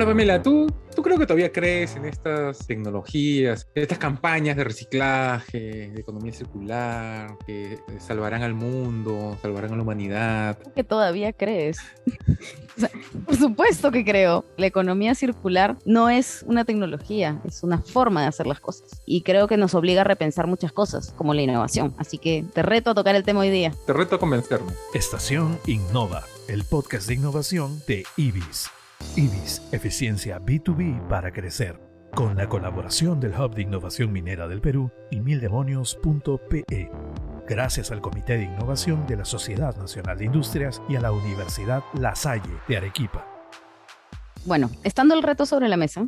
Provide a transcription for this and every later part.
Hola Pamela, ¿tú, ¿tú creo que todavía crees en estas tecnologías, en estas campañas de reciclaje, de economía circular, que salvarán al mundo, salvarán a la humanidad? Que todavía crees. o sea, por supuesto que creo. La economía circular no es una tecnología, es una forma de hacer las cosas. Y creo que nos obliga a repensar muchas cosas, como la innovación. Así que te reto a tocar el tema hoy día. Te reto a convencerme. Estación Innova, el podcast de innovación de IBIS. IBIS, eficiencia B2B para crecer. Con la colaboración del Hub de Innovación Minera del Perú y mildemonios.pe. Gracias al Comité de Innovación de la Sociedad Nacional de Industrias y a la Universidad La Salle de Arequipa. Bueno, estando el reto sobre la mesa,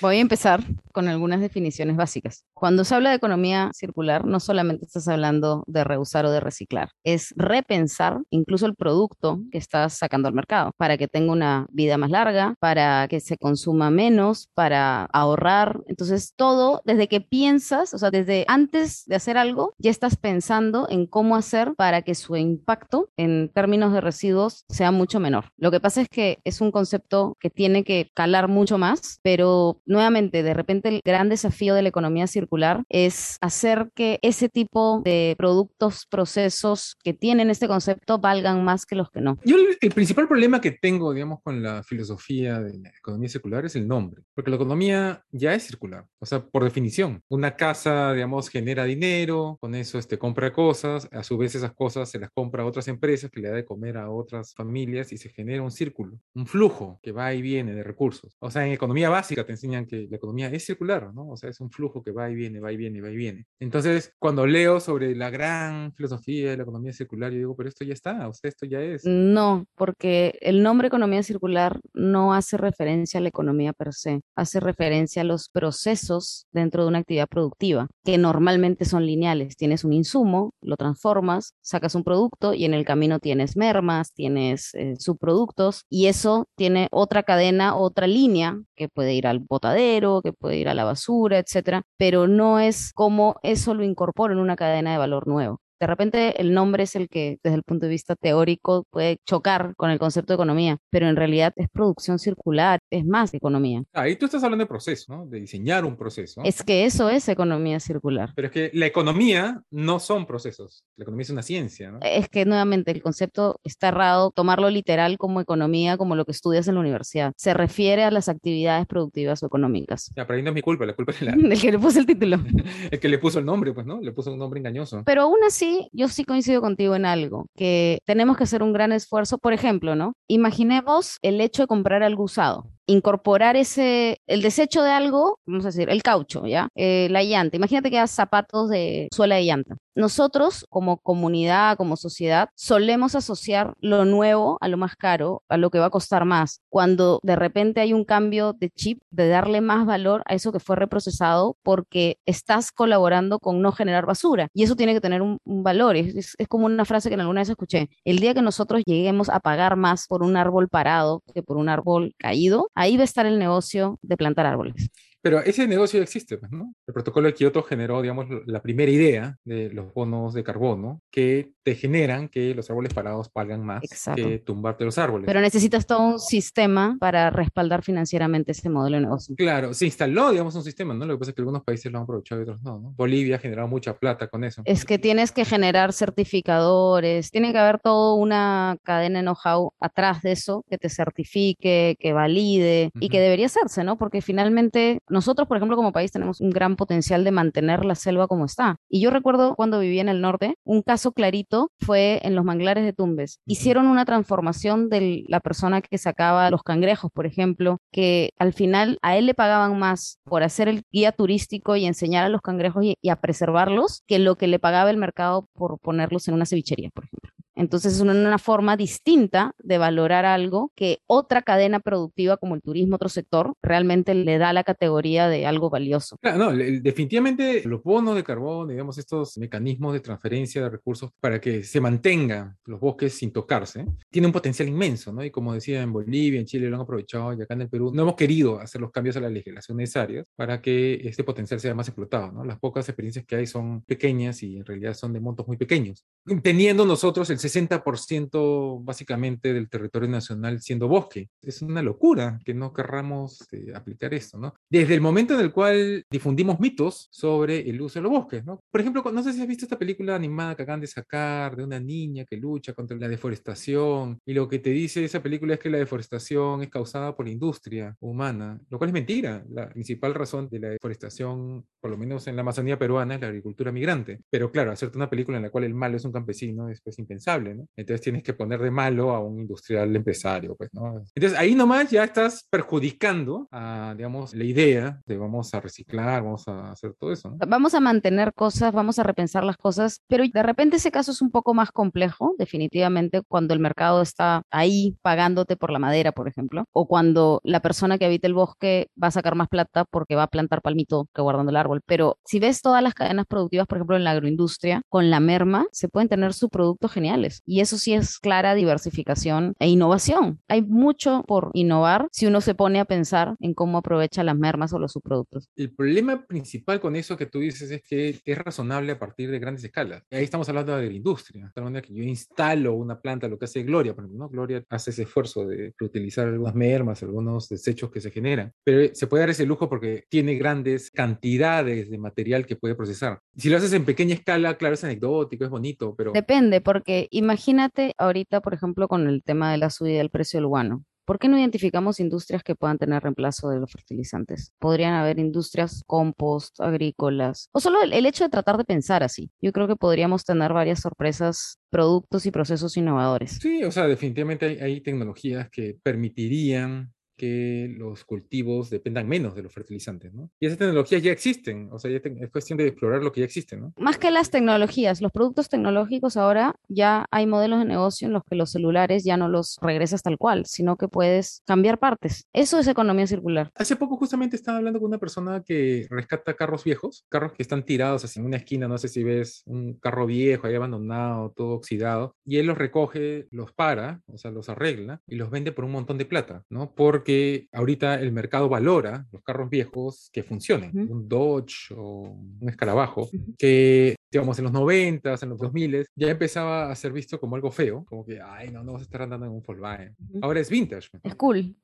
voy a empezar con algunas definiciones básicas. Cuando se habla de economía circular, no solamente estás hablando de reusar o de reciclar, es repensar incluso el producto que estás sacando al mercado para que tenga una vida más larga, para que se consuma menos, para ahorrar. Entonces, todo desde que piensas, o sea, desde antes de hacer algo, ya estás pensando en cómo hacer para que su impacto en términos de residuos sea mucho menor. Lo que pasa es que es un concepto que tiene que calar mucho más, pero nuevamente, de repente el gran desafío de la economía circular es hacer que ese tipo de productos, procesos que tienen este concepto valgan más que los que no. Yo el, el principal problema que tengo, digamos, con la filosofía de la economía circular es el nombre, porque la economía ya es circular, o sea, por definición. Una casa, digamos, genera dinero, con eso este, compra cosas, a su vez esas cosas se las compra a otras empresas que le da de comer a otras familias y se genera un círculo, un flujo que va y viene de recursos. O sea, en economía básica te enseñan que la economía es circular, ¿no? O sea, es un flujo que va y viene, va y viene, va y viene. Entonces, cuando leo sobre la gran filosofía de la economía circular, yo digo, pero esto ya está, o sea, esto ya es. No, porque el nombre economía circular no hace referencia a la economía per se, hace referencia a los procesos dentro de una actividad productiva, que normalmente son lineales. Tienes un insumo, lo transformas, sacas un producto y en el camino tienes mermas, tienes eh, subproductos y eso tiene otra cadena, otra línea que puede ir al botadero, que puede ir a la basura, etcétera, pero no es como eso lo incorpora en una cadena de valor nuevo. De repente el nombre es el que desde el punto de vista teórico puede chocar con el concepto de economía, pero en realidad es producción circular, es más economía. Ahí tú estás hablando de proceso, ¿no? De diseñar un proceso. Es que eso es economía circular. Pero es que la economía no son procesos, la economía es una ciencia, ¿no? Es que nuevamente el concepto está errado, tomarlo literal como economía, como lo que estudias en la universidad. Se refiere a las actividades productivas o económicas. Ya, pero ahí no es mi culpa, la culpa es la... El que le puso el título. el que le puso el nombre, pues, ¿no? Le puso un nombre engañoso. Pero aún así, yo sí coincido contigo en algo, que tenemos que hacer un gran esfuerzo. Por ejemplo, ¿no? Imaginemos el hecho de comprar algo usado incorporar ese, el desecho de algo, vamos a decir, el caucho, ¿ya? Eh, la llanta. Imagínate que hay zapatos de suela de llanta. Nosotros, como comunidad, como sociedad, solemos asociar lo nuevo a lo más caro, a lo que va a costar más. Cuando de repente hay un cambio de chip, de darle más valor a eso que fue reprocesado, porque estás colaborando con no generar basura. Y eso tiene que tener un, un valor. Es, es, es como una frase que en alguna vez escuché. El día que nosotros lleguemos a pagar más por un árbol parado que por un árbol caído, ahí va a estar el negocio de plantar árboles. Pero ese negocio existe, pues, ¿no? El protocolo de Kioto generó, digamos, la primera idea de los bonos de carbono que te generan que los árboles parados pagan más Exacto. que tumbarte los árboles. Pero necesitas todo un sistema para respaldar financieramente ese modelo de negocio. Claro, se instaló, digamos, un sistema, ¿no? Lo que pasa es que algunos países lo han aprovechado y otros no, ¿no? Bolivia ha generado mucha plata con eso. Es que tienes que generar certificadores, tiene que haber toda una cadena de know-how atrás de eso que te certifique, que valide y que debería hacerse, ¿no? Porque finalmente nosotros, por ejemplo, como país tenemos un gran potencial de mantener la selva como está. Y yo recuerdo cuando vivía en el norte, un caso clarito fue en los manglares de Tumbes. Hicieron una transformación de la persona que sacaba los cangrejos, por ejemplo, que al final a él le pagaban más por hacer el guía turístico y enseñar a los cangrejos y, y a preservarlos que lo que le pagaba el mercado por ponerlos en una cevichería, por ejemplo. Entonces es una, una forma distinta de valorar algo que otra cadena productiva como el turismo, otro sector, realmente le da la categoría de algo valioso. Claro, no, definitivamente los bonos de carbón, digamos, estos mecanismos de transferencia de recursos para que se mantengan los bosques sin tocarse, tiene un potencial inmenso, ¿no? Y como decía, en Bolivia, en Chile lo han aprovechado y acá en el Perú no hemos querido hacer los cambios a la legislación necesarias para que este potencial sea más explotado, ¿no? Las pocas experiencias que hay son pequeñas y en realidad son de montos muy pequeños. Teniendo nosotros el 60% básicamente del territorio nacional siendo bosque. Es una locura que no querramos este, aplicar esto, ¿no? Desde el momento en el cual difundimos mitos sobre el uso de los bosques, ¿no? Por ejemplo, no sé si has visto esta película animada que acaban de sacar de una niña que lucha contra la deforestación y lo que te dice esa película es que la deforestación es causada por la industria humana, lo cual es mentira. La principal razón de la deforestación, por lo menos en la Amazonía peruana, es la agricultura migrante. Pero claro, hacerte una película en la cual el malo es un campesino es pues impensable, ¿no? Entonces tienes que poner de malo a un industrial empresario, pues, ¿no? Entonces ahí nomás ya estás perjudicando a, digamos, la idea de vamos a reciclar, vamos a hacer todo eso, ¿no? Vamos a mantener cosas, vamos a repensar las cosas, pero de repente ese caso es un poco más complejo, definitivamente, cuando el mercado está ahí pagándote por la madera, por ejemplo, o cuando la persona que habita el bosque va a sacar más plata porque va a plantar palmito que guardando el árbol. Pero si ves todas las cadenas productivas, por ejemplo, en la agroindustria, con la merma se pueden tener subproductos geniales. Y eso sí es clara diversificación e innovación. Hay mucho por innovar si uno se pone a pensar en cómo aprovecha las mermas o los subproductos. El problema principal con eso que tú dices es que es razonable a partir de grandes escalas. Ahí estamos hablando de la industria. De tal manera que yo instalo una planta, lo que hace Gloria, por ejemplo, ¿no? Gloria hace ese esfuerzo de reutilizar algunas mermas, algunos desechos que se generan. Pero se puede dar ese lujo porque tiene grandes cantidades de material que puede procesar. Si lo haces en pequeña escala, claro, es anecdótico, es bonito, pero... Depende, porque imagínate ahorita, por ejemplo, con el tema de la subida del precio del guano. ¿Por qué no identificamos industrias que puedan tener reemplazo de los fertilizantes? Podrían haber industrias compost, agrícolas, o solo el, hecho de tratar de pensar así. Yo creo que podríamos tener varias sorpresas, productos y procesos innovadores. Sí, o sea, definitivamente hay, hay tecnologías que permitirían que los cultivos dependan menos de los fertilizantes, ¿no? Y esas tecnologías ya existen, o sea, ya es cuestión de explorar lo que ya existe, ¿no? Más que las tecnologías, los productos tecnológicos ahora ya hay modelos de negocio en los que los celulares ya no los regresas tal cual, sino que puedes cambiar partes. Eso es economía circular. Hace poco justamente estaba hablando con una persona que rescata carros viejos, carros que están tirados así en una esquina, no sé si ves un carro viejo ahí abandonado, todo oxidado, y él los recoge, los para, o sea, los arregla y los vende por un montón de plata, ¿no? Porque que ahorita el mercado valora los carros viejos que funcionen, uh -huh. un Dodge o un escarabajo, uh -huh. que digamos en los 90, en los 2000 ya empezaba a ser visto como algo feo, como que, ay, no, no vas a estar andando en un Volkswagen. Uh -huh. Ahora es vintage. Es cool.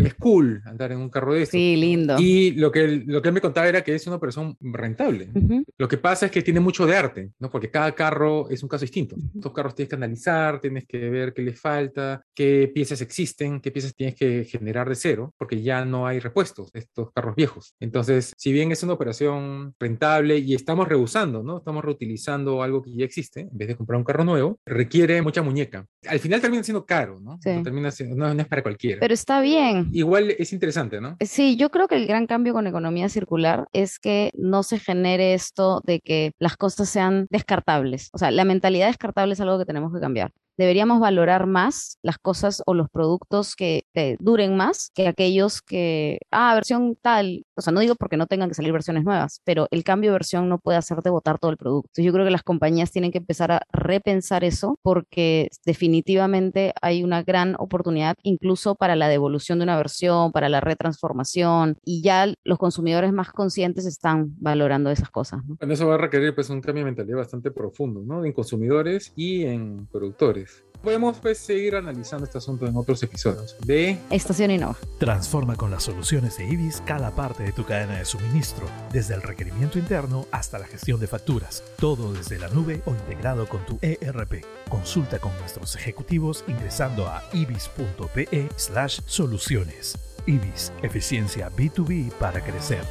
Es cool andar en un carro de estos. Sí, lindo. Y lo que, lo que él me contaba era que es una operación rentable. Lo que pasa es que tiene mucho de arte, ¿no? Porque cada carro es un caso distinto. Estos carros tienes que analizar, tienes que ver qué les falta, qué piezas existen, qué piezas tienes que generar de cero, porque ya no hay repuestos de estos carros viejos. Entonces, si bien es una operación rentable y estamos rehusando, ¿no? Estamos reutilizando algo que ya existe, en vez de comprar un carro nuevo, requiere mucha muñeca. Al final termina siendo caro, ¿no? Sí. No, termina siendo, no, no es para cualquiera. Pero está bien. Igual es interesante, ¿no? Sí, yo creo que el gran cambio con economía circular es que no se genere esto de que las cosas sean descartables. O sea, la mentalidad descartable es algo que tenemos que cambiar deberíamos valorar más las cosas o los productos que te duren más que aquellos que, ah, versión tal, o sea, no digo porque no tengan que salir versiones nuevas, pero el cambio de versión no puede hacerte botar todo el producto. Yo creo que las compañías tienen que empezar a repensar eso porque definitivamente hay una gran oportunidad incluso para la devolución de una versión, para la retransformación y ya los consumidores más conscientes están valorando esas cosas. ¿no? Bueno, eso va a requerir pues un cambio de mentalidad bastante profundo, ¿no? En consumidores y en productores. Podemos pues seguir analizando este asunto en otros episodios de Estación Innova. Transforma con las soluciones de IBIS cada parte de tu cadena de suministro, desde el requerimiento interno hasta la gestión de facturas, todo desde la nube o integrado con tu ERP. Consulta con nuestros ejecutivos ingresando a ibis.pe/soluciones. IBIS, eficiencia B2B para crecer.